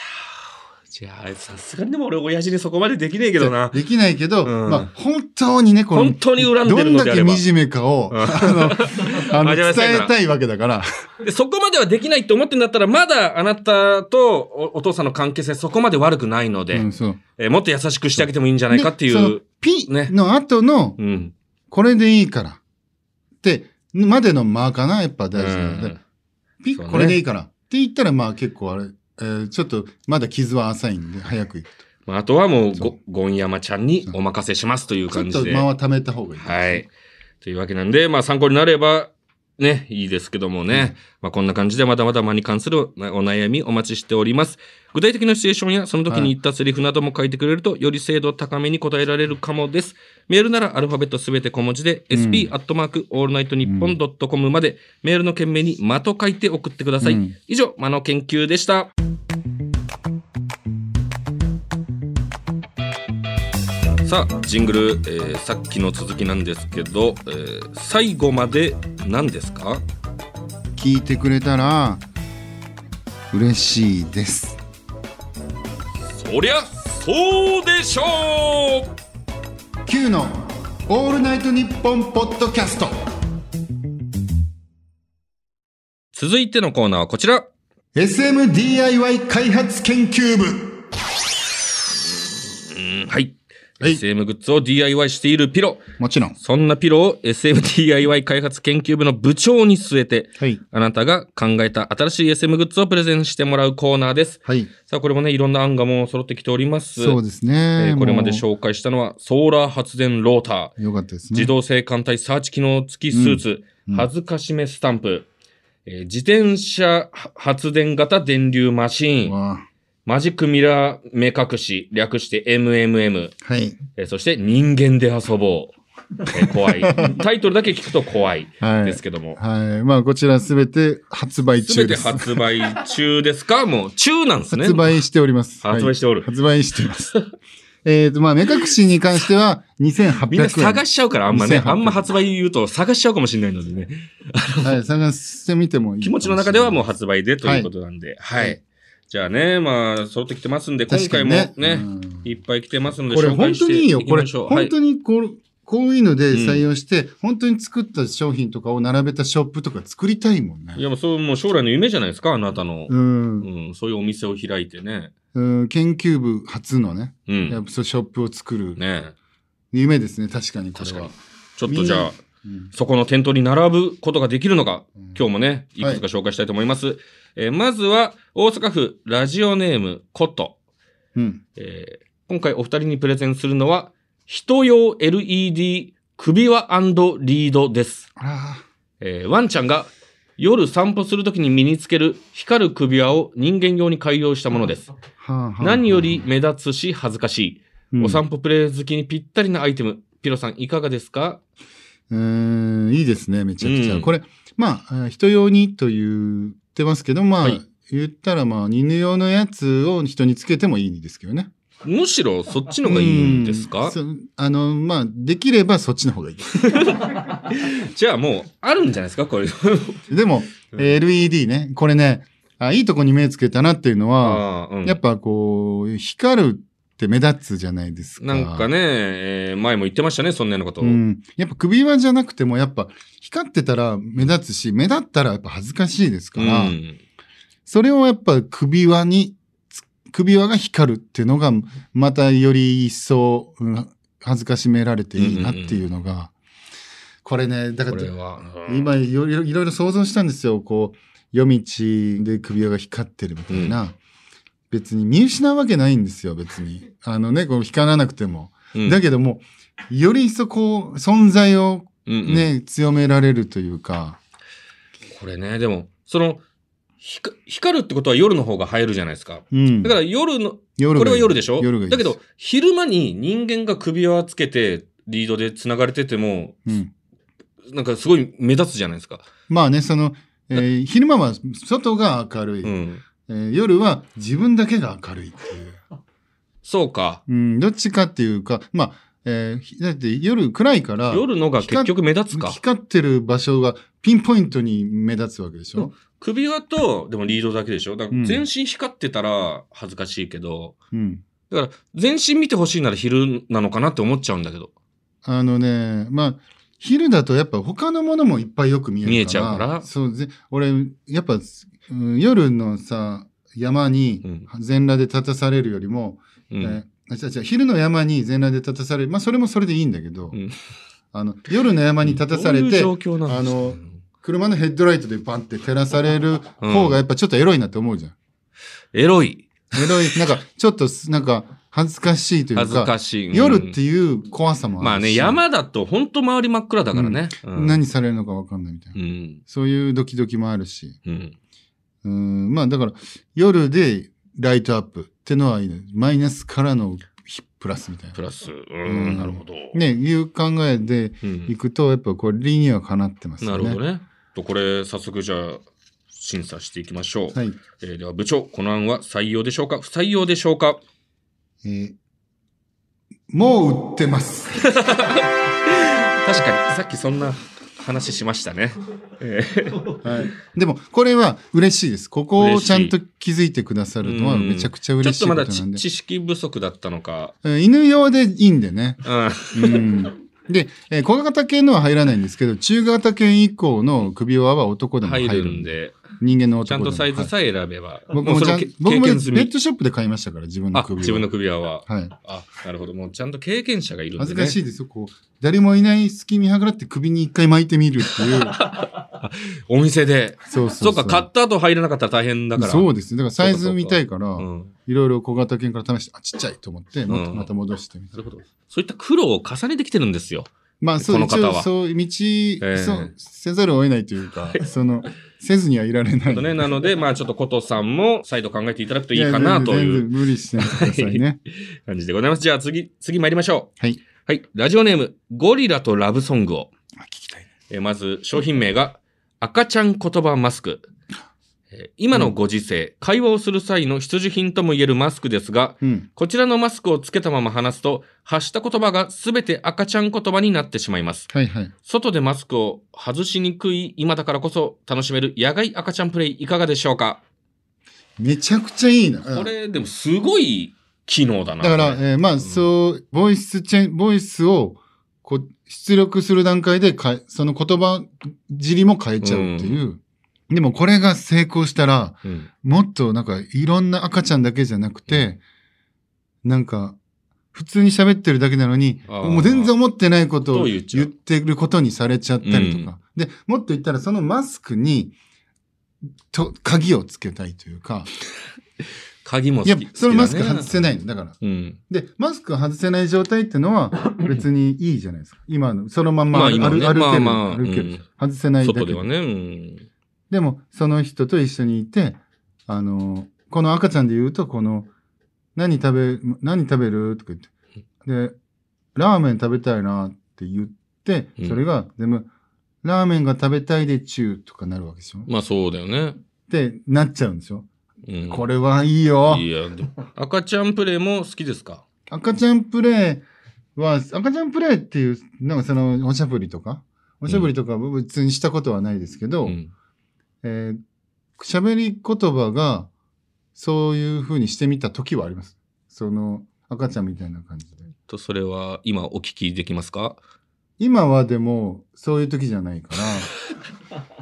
S2: ゃあ、さすがにでも俺、親父にそこまでできねえけどな。
S1: できないけど、
S2: うん
S1: まあ、本当にね、この、
S2: 本当に恨んで
S1: どんだけ
S2: るのであれば。
S1: 惨めかを、
S2: うん
S1: あの、あの伝えたいわけだから。
S2: でそこまではできないって思ってんだったら、まだあなたとおお父さんの関係性そこまで悪くないので、
S1: うん。
S2: えーもっと優しくしてあげてもいいんじゃないかっていう。
S1: ピ
S2: ね
S1: の後の、
S2: うん。
S1: これでいいから。って、までの間かな、やっぱ大事なので。ピこれでいいから。って言ったら、まあ結構あれ、えーちょっとまだ傷は浅いんで、早く行く
S2: まあ、あとはもうご、ゴンヤマちゃんにお任せしますという
S1: と。ちょっ
S2: 感じで。
S1: と間は貯めた方がいい。
S2: はい。というわけなんで、まあ参考になれば、ね、いいですけどもね。まあこんな感じでまだまだ間に関するお悩みお待ちしております。具体的なシチュエーションやその時に言ったセリフなども書いてくれると、より精度高めに答えられるかもです。メールならアルファベットすべて小文字で、
S1: うん
S2: sp アットマークオールナイトニッポンドットコムまで、メールの件名に間と書いて送ってください。
S1: うん
S2: 以上、間の研究でした。さあ、ジングル、えーさっきの続きなんですけど、えー最後まで何ですか？
S1: 聞いてくれたら、嬉しいです。
S2: そりゃそうでしょう
S1: Q のオールナイトニッポンポッドキャスト。
S2: 続いてのコーナーはこちら
S1: SMDIY 開発研究部。
S2: うんはい、
S1: はい。
S2: SM グッズを DIY しているピロ。
S1: もちろん。
S2: そんなピロを SMDIY 開発研究部の部長に据えて
S1: はい。
S2: あなたが考えた新しい SM グッズをプレゼンしてもらうコーナーです。
S1: はい。
S2: さあこれもねいろんな案がもう揃ってきております。
S1: そうです
S2: え
S1: ね。
S2: ーこれまで
S1: も
S2: 紹介したのはソーラー発電ローター。
S1: うよかったですね。
S2: 自動性艦隊サーチ機能付きスーツ、
S1: うん。
S2: 恥ずかしめスタンプ、えー自転車発電型電流マシーン、
S1: わ
S2: マジックミラー目隠し、略して MMM、
S1: あはい。
S2: えーそして人間で遊ぼう。えー怖い。タイトルだけ聞くと怖い
S1: はい。
S2: ですけども。
S1: はい。まあ、こちらすべて発売
S2: すべて
S1: 中です。
S2: 発売中ですか？もう中なんですね。
S1: 発売しております。
S2: 発売しておる。
S1: はい発売しています。えっと、まあ、目隠しに関しては2800円。
S2: みんな探しちゃうから、あんまね。
S1: 2800
S2: あんま発売言うと探しちゃうかもしれないのでね。
S1: はい、探してみてもいい。
S2: 気持ちの中ではもう発売でということなんで。はい。
S1: はい
S2: じゃあね、まあ、揃ってきてますんで、今回も
S1: ね
S2: ね、
S1: うん
S2: いっぱい来てますので、
S1: これ本当にいいよ。これ。本当にこう、こういうので採用して、本当に作った商品とかを並べたショップとか作りたいもんね。
S2: いや、もうそう、もう将来の夢じゃないですか、あなたの。
S1: うん。
S2: うん、そういうお店を開いてね。
S1: うん、研究部初のね、
S2: うん。
S1: やっぱそうショップを作る
S2: ね
S1: 夢ですね、確かにこれは
S2: 確かに。。ちょっとじゃあ、
S1: うん
S2: そこの店頭に並ぶことができるのか、
S1: うん
S2: 今日もね、いくつか紹介したいと思います。えーまずは、大阪府ラジオネームコット。
S1: うん。
S2: えー今回お二人にプレゼンするのは、人用 LED 首輪リードです。
S1: あ
S2: えーワンちゃんが夜散歩するときに身につける光る首輪を人間用に改良したものです。
S1: あ、はあ、はあ。
S2: 何より目立つし恥ずかしい。
S1: うん、
S2: お散歩プレイ好きにぴったりなアイテム。ピロさんいかがですか？
S1: うーん、いいですね、めちゃくちゃ。
S2: うん
S1: これ、まあ、人用にと言ってますけど、まあ、
S2: はい。
S1: 言ったら、まあ、犬用のやつを人につけてもいいですけどね。
S2: むしろそっちの方がいいんですか？
S1: あの、まあ、できればそっちの方がいい。
S2: じゃあもうあるんじゃないですか？これ。
S1: でも、LED ね、これねあ、いいとこに目つけたなっていうのは、
S2: うん。
S1: やっぱこう、光るって目立つじゃないですか。
S2: なんかね、えー前も言ってましたね、そんなようなことを。
S1: うん。やっぱ首輪じゃなくても、やっぱ光ってたら目立つし、目立ったらやっぱ恥ずかしいですから、
S2: うん
S1: それをやっぱ首輪につ、首輪が光るっていうのが、またより一層、うん恥ずかしめられていいなっていうのが、これね、だから、今いろいろいろいろ想像したんですよ。こう、夜道で首輪が光ってるみたいな。別に見失うわけないんですよ、別に。あのね、こう光らなくても。
S2: うん
S1: だけども、より一層こう、存在を
S2: うんうん
S1: ね、強められるというか、
S2: これね、でも、その、光るってことは夜の方が映えるじゃないですか。
S1: うん。
S2: だから夜の、
S1: 夜
S2: これは夜でしょ？
S1: 夜
S2: だけど、昼間に人間が首輪つけて、リードで繋がれてても、
S1: うん。
S2: なんかすごい目立つじゃないですか。
S1: まあね、その、えー昼間は外が明るい。
S2: うん。
S1: えー夜は自分だけが明るいっていう。
S2: そうか。
S1: うん、どっちかっていうか、まあ、えーひだって夜暗いから、
S2: 夜のが結局目立つか。
S1: 光ってる場所がピンポイントに目立つわけでしょ、
S2: 首輪と、でもリードだけでしょ？だか
S1: うん
S2: ら全身光ってたら恥ずかしいけど、
S1: うん、
S2: だから全身見てほしいなら昼なのかなって思っちゃうんだけど。
S1: あのね、まあ、昼だとやっぱ他のものもいっぱいよく見えるから。
S2: 見えちゃうから
S1: そう、ぜ俺、やっぱ、うん夜のさ、山に
S2: うん
S1: 全裸で立たされるよりも、
S2: うん。
S1: えーあ違う違う昼の山に全裸で立たされる。まあ、それもそれでいいんだけど、
S2: うん
S1: あの、夜の山に立たされて、あの車のヘッドライトでパンって照らされる方がやっぱちょっとエロいなって思うじゃん。
S2: エロい。
S1: エロい、なんか、ちょっと、なんか、恥ずかしいというか、
S2: 恥ずかしい。うん
S1: 夜っていう怖さもあるし。
S2: まあね、山だと本当周り真っ暗だからね。うん
S1: 何されるのか分かんないみたいな。
S2: うん。
S1: そういうドキドキもあるし。
S2: うん。
S1: うん、まあだから、夜でライトアップってのはいいね。マイナスからのプラスみたいな。
S2: プラス。う
S1: うん
S2: ん、なるほど。
S1: ね、いう考えで
S2: うん
S1: いくと、やっぱこれ理にはかなってますよね。
S2: なるほどね。と、これ、早速じゃあ、審査していきましょう。
S1: はい。
S2: えーでは、部長、この案は採用でしょうか？不採用でしょうか？
S1: えーもう売ってます。
S2: 確かに、さっきそんな話しましたね。えー
S1: はい。でも、これは嬉しいです。ここをちゃんと気づいてくださるのは
S2: うん
S1: めちゃくちゃ
S2: ちょ
S1: 嬉しい
S2: っとまだ。知知識不足だったのか。
S1: うん犬用でいいんでね。
S2: うん。
S1: うん。で、えー小型犬のは入らないんですけど、中型犬以降の首輪は男でも入る
S2: 入るん。で、
S1: 人間の男
S2: ちゃんとサイズ
S1: はい
S2: さえ選べば。
S1: 僕もちゃん僕もね
S2: 経験済み
S1: ペットショップで買いましたから、自分の
S2: あ、
S1: 首輪。
S2: 自分の首輪は。
S1: はい。
S2: あ、なるほど。もうちゃんと経験者がいるんでね。
S1: 恥ずかしいですよ。こう、誰もいない隙見計らって首に一回巻いてみるっていう。
S2: お店で。
S1: そうそう
S2: そうか、買った後入らなかったら大変だから。
S1: そうですね。だからサイズ見たいから、
S2: うん。
S1: いろいろ小型犬から試して、あ、ちっちゃいと思って、また
S2: うん
S1: また戻してみた
S2: なるほど。そういった苦労を重ねてきてるんですよ。
S1: まあ、そう、一
S2: この方は
S1: 応、そう、道、
S2: え
S1: そう、せざるを得ないというか、その、せずにはいられない。
S2: ね、なので、まあちょっとコトさんも再度考えていただくといいかなという
S1: 無理してないでくださいね。
S2: 感じでございます。じゃあ次、次参りましょう。
S1: はい。
S2: はい。ラジオネーム、ゴリラとラブソングを。
S1: あ聞きたい。
S2: えーまず、商品名が、赤ちゃん言葉マスク。えー今のご時世、会話をする際の必需品とも言えるマスクですが、
S1: うん。
S2: こちらのマスクをつけたまま話すと、発した言葉がすべて赤ちゃん言葉になってしまいます。
S1: はいはい。
S2: 外でマスクを外しにくい今だからこそ楽しめる野外赤ちゃんプレイいかがでしょうか？
S1: めちゃくちゃいいな。
S2: これ、でもすごい機能だな。
S1: だから、えーまあ、そう、ボイスチェン、ボイスを、こう、出力する段階でかえ、その言葉尻も変えちゃうっていう。でもこれが成功したら、
S2: うん
S1: もっとなんかいろんな赤ちゃんだけじゃなくて、なんか、普通に喋ってるだけなのに、もう全然思ってないことを
S2: と言っ
S1: てることにされちゃったりとか。で、もっと言ったらそのマスクに、と、鍵をつけたいというか、
S2: 鍵も好き
S1: いや、そのマスク外せ
S2: い。
S1: ないの。だから。
S2: うん。
S1: で、マスク外せない状態ってのは 別にいいじゃないですか。今の、そのまんま
S2: まあね
S1: 歩ける、
S2: まあまあ
S1: 歩ける、
S2: うん
S1: 外せないだけ
S2: 外ではね。うん。
S1: でも、その人と一緒にいて、あの、この赤ちゃんで言うと、この、何食べ、何食べるとか言って。で、ラーメン食べたいなって言って
S2: う、ん
S1: それが全部、ラーメンが食べたいでチューとかなるわけでしょ？
S2: まあそうだよね。
S1: ってなっちゃうんですよ。
S2: うん。
S1: これはいいよ。
S2: いや、赤ちゃんプレイも好きですか？
S1: 赤ちゃんプレイは、赤ちゃんプレイっていう、なんかその、おしゃぶりとか、おしゃぶりとかは別にしたことはないですけど、
S2: うん。
S1: えー喋り言葉が、そういう風にしてみた時はあります。その、赤ちゃんみたいな感じで。
S2: と、それは今お聞きできますか？
S1: 今はでも、そういう時じゃないから。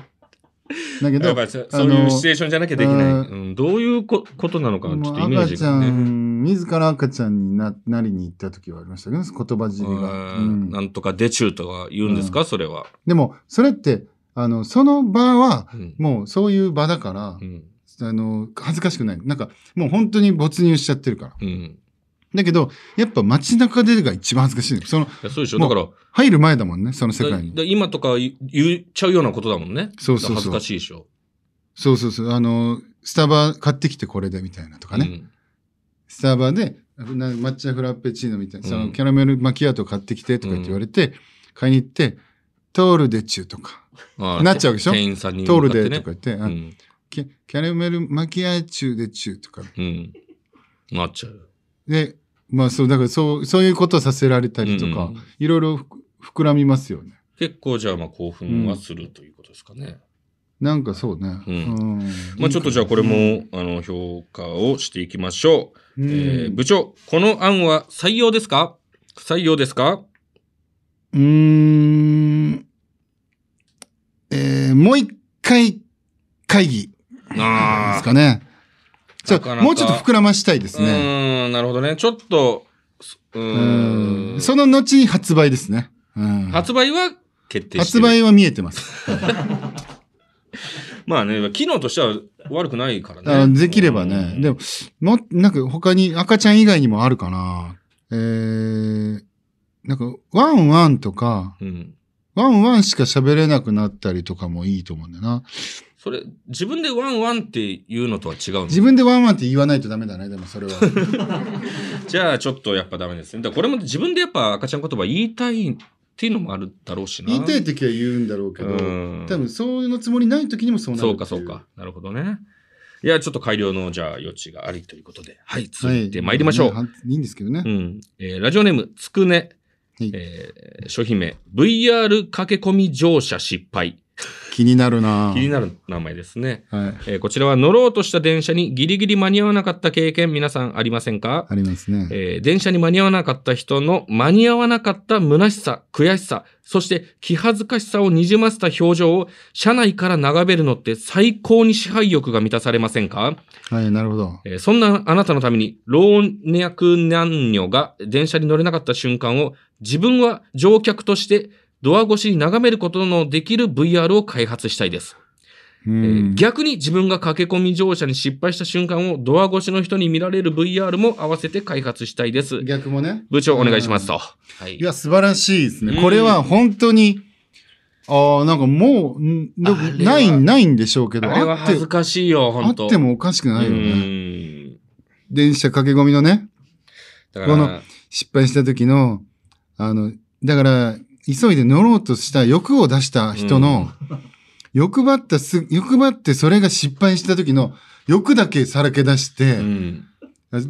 S1: だけど
S2: やっ、ぱりそそういうシチュエーションじゃなきゃできない。うん、どういうこことなのか、ちょっとイメー
S1: 赤ちゃ
S2: ジがね。
S1: ん、自ら赤ちゃんにななりに行った時はありましたけど、言葉尻が。
S2: う
S1: うんん
S2: なんとかデチューとか言うんですか、それは。
S1: でも、それって、あの、その場は、
S2: うん。
S1: もうそういう場だから
S2: う、ん。
S1: あの、恥ずかしくない。なんか、もう本当に没入しちゃってるから。
S2: うん。
S1: だけど、やっぱ街中でが一番恥ずかしいの。その、
S2: そうでしょ。だから、
S1: 入る前だもんね、その世界に。
S2: 今とか言言っちゃうようなことだもんね。
S1: そうそうそう
S2: 恥ずかしいでしょ。
S1: そうそうそう。あの、スタバ買ってきてこれでみたいなとかね。スタバで、な抹茶フラペチーノみたいな、そ
S2: うん
S1: のキャラメルマキアート買ってきてとかって言われて、買いに行って、トールでチューとか、なっちゃうでしょ？
S2: 店員さんに
S1: トールでとか言って、あ
S2: うん
S1: キャキャラメルマキアーチュでチュとか。
S2: うん。なっちゃう。
S1: で、まあそう、だからそう、そういうことさせられたりとか、
S2: うん
S1: いろいろ膨らみますよね。
S2: 結構じゃあまあ興奮はするということですかね。
S1: なんかそうね。
S2: うん
S1: ん
S2: まあちょっとじゃあこれも、あの、評価をしていきましょう。
S1: うん、
S2: えー部長、この案は採用ですか？不採用ですか？
S1: うーん。えー、もう一回会議で
S2: あ
S1: すかね。ちょ
S2: なかなか
S1: もうちょっと膨らましたいです
S2: う
S1: ね。
S2: ーん、なるほどね。ちょっと、うん。
S1: んその後に発売ですね。うん、
S2: 発売は決定して
S1: 発
S2: る。
S1: 売は見えてます。
S2: まあね、機能としては悪くないからね。
S1: できればね。で
S2: も、
S1: も、も、なんか他に赤ちゃん以外にもあるかな。えー、なんか、ワンワンとか、
S2: うん。
S1: ワンワンしか喋れなくなったりとかもいいと思うんだよな。
S2: それ、自分でワンワンっていうのとは違うの
S1: 自分でワンワンって言わないとダメだね、でもそれは。
S2: じゃあちょっとやっぱダメですね。だこれも自分でやっぱ赤ちゃん言葉言いたいっていうのもあるだろうしな。
S1: 言いたい時は言うんだろうけど、
S2: うん
S1: 多分そういうのつもりない時にもそうなる
S2: そうかそうか。。なるほどね。いや、ちょっと改良のじゃあ余地がありということで。はい、続いて参りましょう。
S1: ねいいんですけどね。
S2: うん。えーラジオネーム、つくね。
S1: はい
S2: えー商品名、VR 駆け込み乗車失敗。
S1: 気になるな
S2: 気になる名前ですね。
S1: はい。
S2: えーこちらは乗ろうとした電車にギリギリ間に合わなかった経験、皆さんありませんか？
S1: ありますね。
S2: えー電車に間に合わなかった人の間に合わなかった虚しさ、悔しさ、そして気恥ずかしさをにじませた表情を車内から眺めるのって最高に支配欲が満たされませんか、
S1: はい、なるほど。
S2: えーそんなあなたのために老若男女が電車に乗れなかった瞬間を自分は乗客としてドア越しに眺めることのできる VR を開発したいです。
S1: う
S2: えー
S1: ん。
S2: 逆に自分が駆け込み乗車に失敗した瞬間をドア越しの人に見られる VR も合わせて開発したいです。
S1: 逆もね。
S2: 部長お願いしますと。はい
S1: いや、素晴らしいですね。
S2: うん
S1: これは本当に、ああ、なんかもう、ない、ないんでしょうけど、
S2: あれは恥ずかしいよ、
S1: あ
S2: 本当
S1: ってもおかしくないよ
S2: う
S1: ね。
S2: ん
S1: 電車駆け込みのね、この失敗した時の、あの、だから、急いで乗ろうとした欲を出した人の、欲張ったす、欲張ってそれが失敗した時の欲だけさらけ出して、
S2: うん。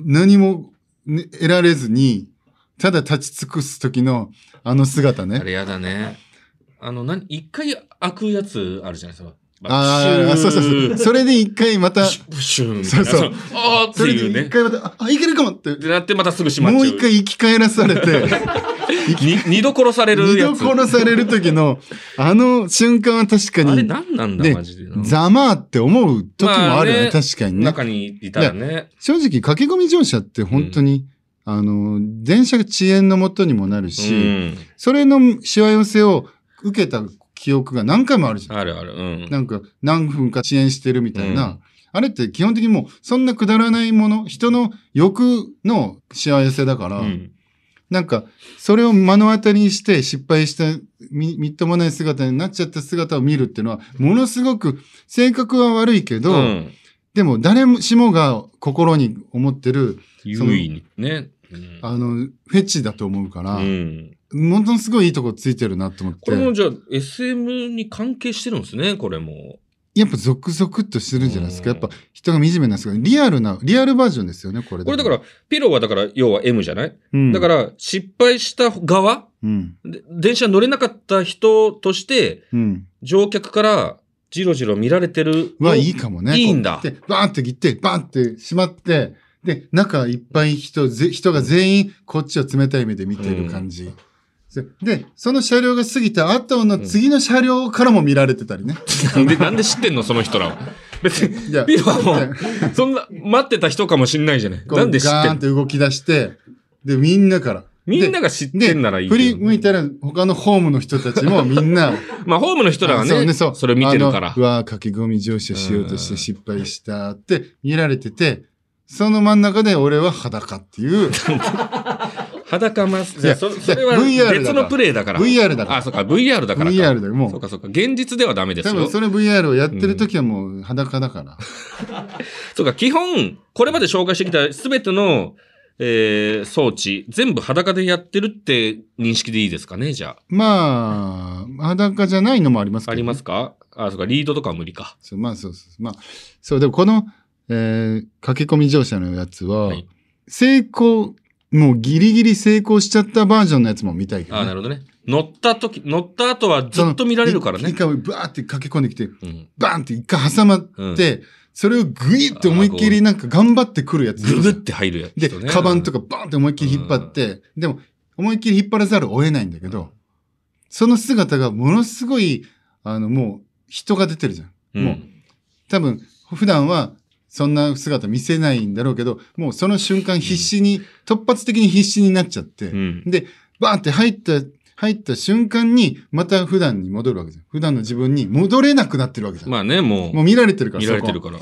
S1: 何も、ね、得られずに、ただ立ち尽くす時のあの姿ね。
S2: あれやだね。あの、何、一回開くやつあるじゃないですか。
S1: ああ、そうそうそう。それで一回また、
S2: シュッシュン
S1: そうそう
S2: あーっていうね。
S1: で一回また、ああ、いけるかもって
S2: っ、てなってまたすぐ閉まっちゃう。
S1: もう一回生き返らされて、
S2: に二度殺される
S1: 二度
S2: やつ。
S1: 殺される時の、あの瞬間は確か
S2: あれ
S1: に、
S2: 何なんだ、
S1: で
S2: マジでな。
S1: ざまあって思う時もあるよね、確かにね。
S2: 中にいたらね。
S1: 正直、駆け込み乗車って本当に、あの、電車が遅延のもとにもなるし、
S2: うん。
S1: それのしわ寄せを受けた記憶が何回もあるじゃん。
S2: あるある。うん。
S1: なんか何分か遅延してるみたいな。
S2: うん
S1: あれって基本的にもうそんなくだらないもの、人の欲のしわ寄せだから、
S2: うん
S1: なんかそれを目の当たりにして失敗したみみっともない姿になっちゃった姿を見るっていうのは、ものすごく性格は悪いけど、
S2: うん。
S1: でも誰しもが心に思ってる、
S2: 優位にね。うん
S1: あの、フェチだと思うから、
S2: うん。
S1: ものすごいいいとこついてるなと思って。
S2: これもじゃあ SM に関係してるんですね、これも。
S1: やっぱゾクゾクっとしてるんじゃないですか。
S2: うん
S1: やっぱ人が惨めなんですけど、リアルな、リアルバージョンですよね、これ。
S2: これだから、ピロはだから、要は M じゃない、
S1: うん、
S2: だから、失敗した側？
S1: うん。
S2: で電車乗れなかった人として、
S1: うん。
S2: 乗客からじろじろ見られてる。
S1: は、いいかもね。
S2: いいんだ
S1: で、バーンって切って、バーンって閉まって、で、中いっぱい人、ぜ人が全員こっちを冷たい目で見てる感じ。で、その車両が過ぎた後の次の車両からも見られてたりね。
S2: な んで、なんで知ってんのその人らは。別に、
S1: いや
S2: ピロはもう、そんな、待ってた人かもしんないじゃない。なんで知って
S1: ガーン
S2: んの
S1: って動き出して、で、みんなから。
S2: みんなが知って
S1: で
S2: んならいい。
S1: 振り向いたら他のホームの人たちもみんな、
S2: まあ、ホームの人らはね、
S1: そう
S2: それ見てるから。
S1: うわー駆け込み乗車しようとして失敗したって見られてて、その真ん中で俺は裸っていう、
S2: 裸マス、
S1: いや
S2: そそれは別のプレイだから。
S1: VR だから
S2: あ、そうか、VR だからか。
S1: VR だよ、もう。
S2: そうか、そうか。現実ではダメですよ。
S1: 多分それ VR をやってる時はもう裸だから。
S2: そうか、基本、これまで紹介してきたすべてのえー装置、全部裸でやってるって認識でいいですかね、じゃ
S1: まあ、裸じゃないのもあります
S2: あ。あ
S1: けど、
S2: りますか？あ、そうか、リードとかは無理か。
S1: そうまあ、そうそう。まあ、そう、でもこの、えー駆け込み乗車のやつは、
S2: はい
S1: 成功、もうギリギリ成功しちゃったバージョンのやつも見たいけど、
S2: あ
S1: ね。
S2: なるほどね。乗った時、乗った後はずっと見られるからね
S1: 一。回バーって駆け込んできて、
S2: うん。
S1: バーンって一回挟まって、それをグイって思いっきりなんか頑張ってくるやつい
S2: ぐぐっ。て入るやつ、
S1: で、
S2: ね。
S1: カバンとかバーンって思いっきり引っ張って、でも、思いっきり引っ張らざるを得ないんだけど、その姿がものすごい、あの、もう、人が出てるじゃん。
S2: うん、
S1: もう多分、普段は、そんな姿見せないんだろうけど、もうその瞬間必死に、突発的に必死になっちゃって、
S2: うん。
S1: で、バーンって入った、入った瞬間に、また普段に戻るわけじゃん。普段の自分に戻れなくなってるわけじゃん。
S2: まあね、もう、
S1: もう見られてるから、
S2: 見られてるから。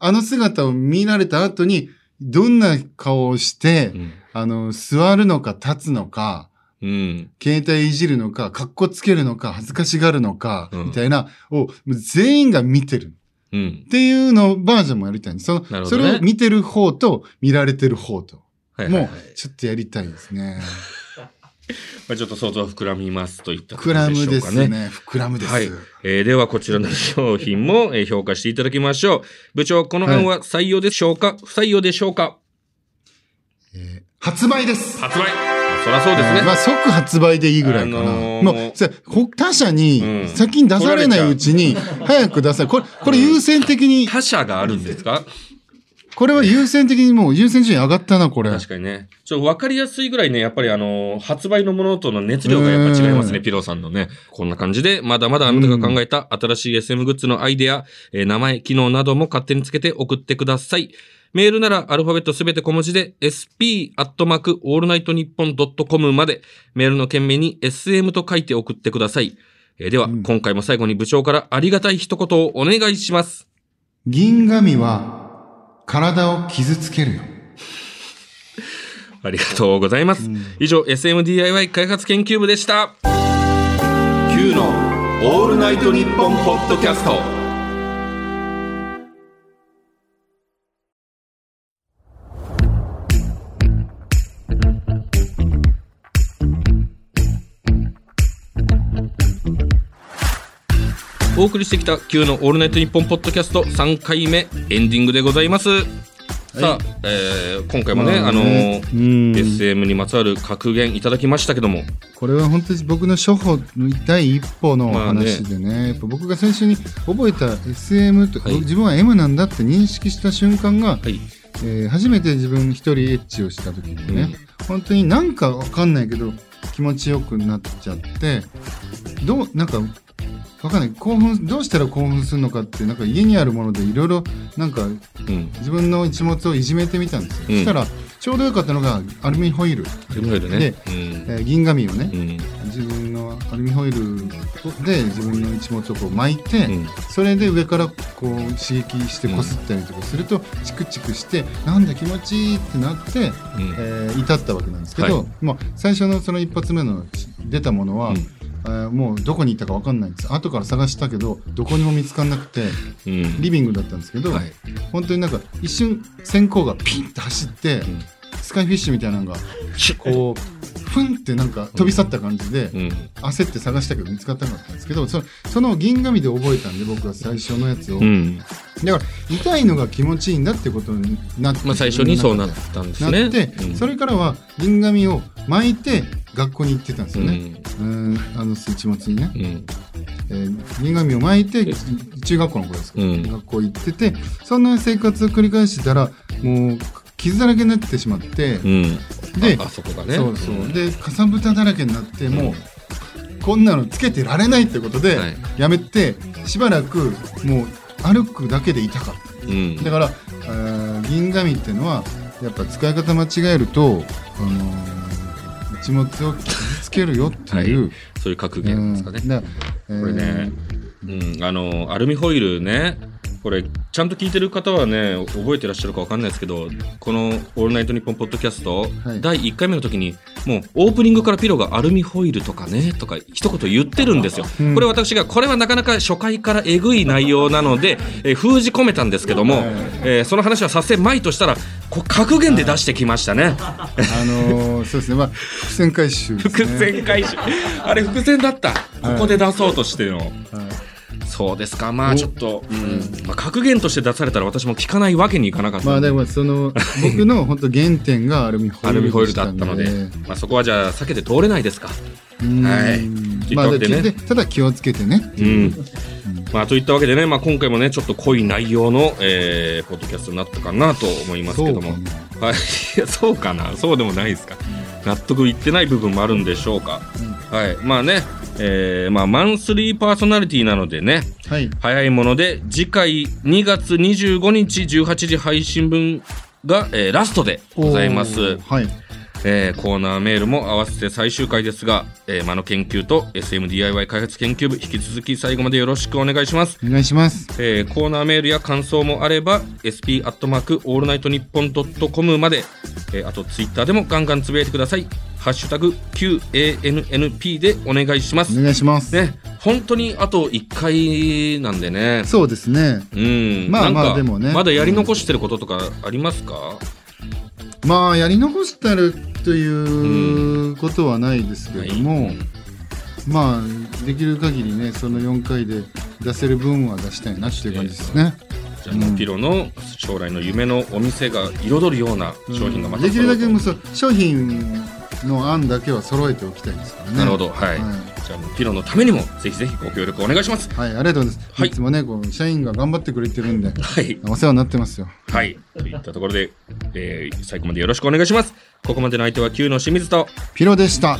S1: あの姿を見られた後に、どんな顔をして、
S2: うん。
S1: あの、座るのか立つのか、
S2: うん。
S1: 携帯いじるのか、格好つけるのか、恥ずかしがるのか、
S2: うん
S1: みたいな、を、全員が見てる。
S2: うん。
S1: っていうのバージョンもやりたいんです。その、
S2: ね
S1: れを見てる方と、見られてる方と。
S2: はいはい、はい。
S1: もう、ちょっとやりたいですね。
S2: まあ、ちょっと想像膨らみますといったとこ
S1: 膨ら
S2: ろでしょうかね。
S1: むですね。膨らむです。
S2: はい。えーでは、こちらの商品も、えー評価していただきましょう。部長、この案は採用でしょうか、不採用でしょうか？
S1: えー発売です。
S2: 発売そりゃそうですね。
S1: まあ、即発売でいいぐらいかな。
S2: あのー
S1: もう、他社
S2: うん
S1: に先に出されないうちに、早く出さこれ、これ優先的に、
S2: 他社があるんですか？
S1: これは優先的にもう優先順位上がったな、これ。
S2: 確かにね。ちょっと分かりやすいぐらいね、やっぱりあのー発売のものとの熱量がやっぱ違いますね、
S1: うん
S2: ピローさんのね。こんな感じで、まだまだあなたが考えた新しい SM グッズのアイデア、えー名前、機能なども勝手につけて送ってください。メールならアルファベットすべて小文字で sp アットマークオールナイトニッポンドットコムまでメールの件名に sm と書いて送ってください。えーでは、
S1: うん
S2: 今回も最後に部長からありがたい一言をお願いします。
S1: 銀紙は体を傷つけるよ。
S2: ありがとうございます。以上、SMDIY 開発研究部でした。Q のオールナイトニッポンポッドキャスト。お送りしてきた Q のオールナイトニッポンポッドキャスト3回目エンディングでございます。さあ、えー今回もね、あのー
S1: うん。
S2: SM にまつわる格言いただきましたけども、
S1: これは本当に僕の初歩の第一歩の
S2: まあね。
S1: 話でね,、やっぱ僕が最初に覚えた SM と、
S2: はい。
S1: 自分は M なんだって認識した瞬間が、
S2: はい。
S1: えー初めて自分一人エッチをした時にね、本当になんかわかんないけど気持ちよくなっちゃってどうなんかわかんない興奮どうしたら興奮するのかってなんか家にあるものでいろいろなんか
S2: うん。
S1: 自分の一物をいじめてみたんですよ、
S2: うん
S1: そしたらちょうどよかったのがアルミホイル、
S2: アルミホイルね。
S1: で
S2: うん。
S1: えー銀紙をね、
S2: うん。
S1: 自分のアルミホイルで自分の一物をこう巻いて、
S2: うん
S1: それで上からこう刺激してこすったりとかすると、チクチクしてなんだ気持ちいいってなって、
S2: うん
S1: えー至ったわけなんですけど、
S2: はい
S1: 最初のその一発目の出たものは、
S2: うん
S1: えーもうどこに行ったか分かんないんです後から探したけどどこにも見つからなくて
S2: うん。
S1: リビングだったんですけど、
S2: はい。
S1: 本当になんか一瞬線香がピンって走って、
S2: ん
S1: スカイフィッシュみたいなのがこう ふんってなんか飛び去った感じで、
S2: うん。
S1: 焦って探したけど見つかったなかったんですけどそその銀紙で覚えたんで僕は最初のやつを、
S2: うん。
S1: だから痛いのが気持ちいいんだってことになって、
S2: まあ最初にそうなったんですね。
S1: なって、
S2: うん
S1: それからは銀紙を巻いて学校に行ってたんですよね、
S2: うん。
S1: うん、あの一物にね、
S2: うん。
S1: えー銀紙を巻いて中学校の頃ですけど、
S2: うん
S1: 学校行っててそんな生活を繰り返してたらもう傷だらけになってしまって、
S2: うん。
S1: で
S2: ああそこがね。
S1: そうそう。でかさぶただらけになってもうこんなのつけてられないってことで、
S2: はい。
S1: やめてしばらくもう歩くだけで痛かっ
S2: うん。
S1: ただから、えー銀紙っていうのはやっぱ使い方間違えると、あのー一物を傷つけるよっていう、
S2: そういう格言ですかね。
S1: うん。
S2: これね、うん、あの、アルミホイルね、これ、ちゃんと聞いてる方はね、覚えてらっしゃるかわかんないですけど、この「オールナイトニッポン」ポッドキャスト、
S1: はい
S2: 第1回目の時に、もうオープニングからピロがアルミホイルとかね、とか一言言ってるんですよ。
S1: うん
S2: これ私が、これはなかなか初回からえぐい内容なので、えー封じ込めたんですけども、えーその話はさせまいとしたら、格言で出してきましたね。
S1: あのー そうですね。まあ、伏線回収です
S2: 伏
S1: ね。
S2: 線回収。あれ伏線だった。ここで出そうとしての。
S1: はい
S2: そうですか。まあちょっと、うん。まあ格言として出されたら私も聞かないわけにいかなかった。
S1: まあでもその 僕の本当原点がアルミホイル
S2: アルミホイルだったので、まあそこはじゃあ避けて通れないですか。
S1: うん
S2: はい
S1: まあ
S2: ね
S1: でただ気をつけてね
S2: うん。まあといったわけでね、まあ今回もね、ちょっと濃い内容の、えー、ポッドキャストになったかなと思いますけども。はい。いや、そうかな。そうでもないですか。納得いってない部分もあるんでしょうか。はい。まあね、えー、まあマンスリーパーソナリティなのでね、
S1: はい。
S2: 早いもので次回2月25日18時配信分が、えーラストでございます。
S1: はい
S2: えーコーナーメールも合わせて最終回ですが、えー、間の研究と SMDIY 開発研究部引き続き最後までよろしくお願いします。
S1: お願いします
S2: えーコーナーメールや感想もあれば sp アットマークオールナイトニッポンドットコムまで、えーあとツイッターでもガンガンつぶやいてください。ハッシュタグ QANNP でお願いします。
S1: お願いします、
S2: ね、本当にあと1回なんでね。
S1: そうですね
S2: うん。
S1: まあまあでもね
S2: まだやり残してることとかありますか、
S1: まあやり残してるということはないですけども、
S2: はい
S1: まあできる限りねその4回で出せる分は出したいなっていう感じですね。
S2: じゃあもうピロの将来の夢のお店が彩るような商品がまた
S1: できるだけもう商品の案だけは揃えておきたいですからね
S2: となるほど。はい。
S1: は
S2: じゃあピロのためにもぜひぜひご協力お願いします。
S1: はい、ありがとうございます。
S2: はい
S1: い、つもね、こう社員が頑張ってくれてるんで、
S2: はい。
S1: お世話になってますよ。
S2: はい。といったところで、えー最後までよろしくお願いします。ここまでの相手は Q の清水と、
S1: ピロでした。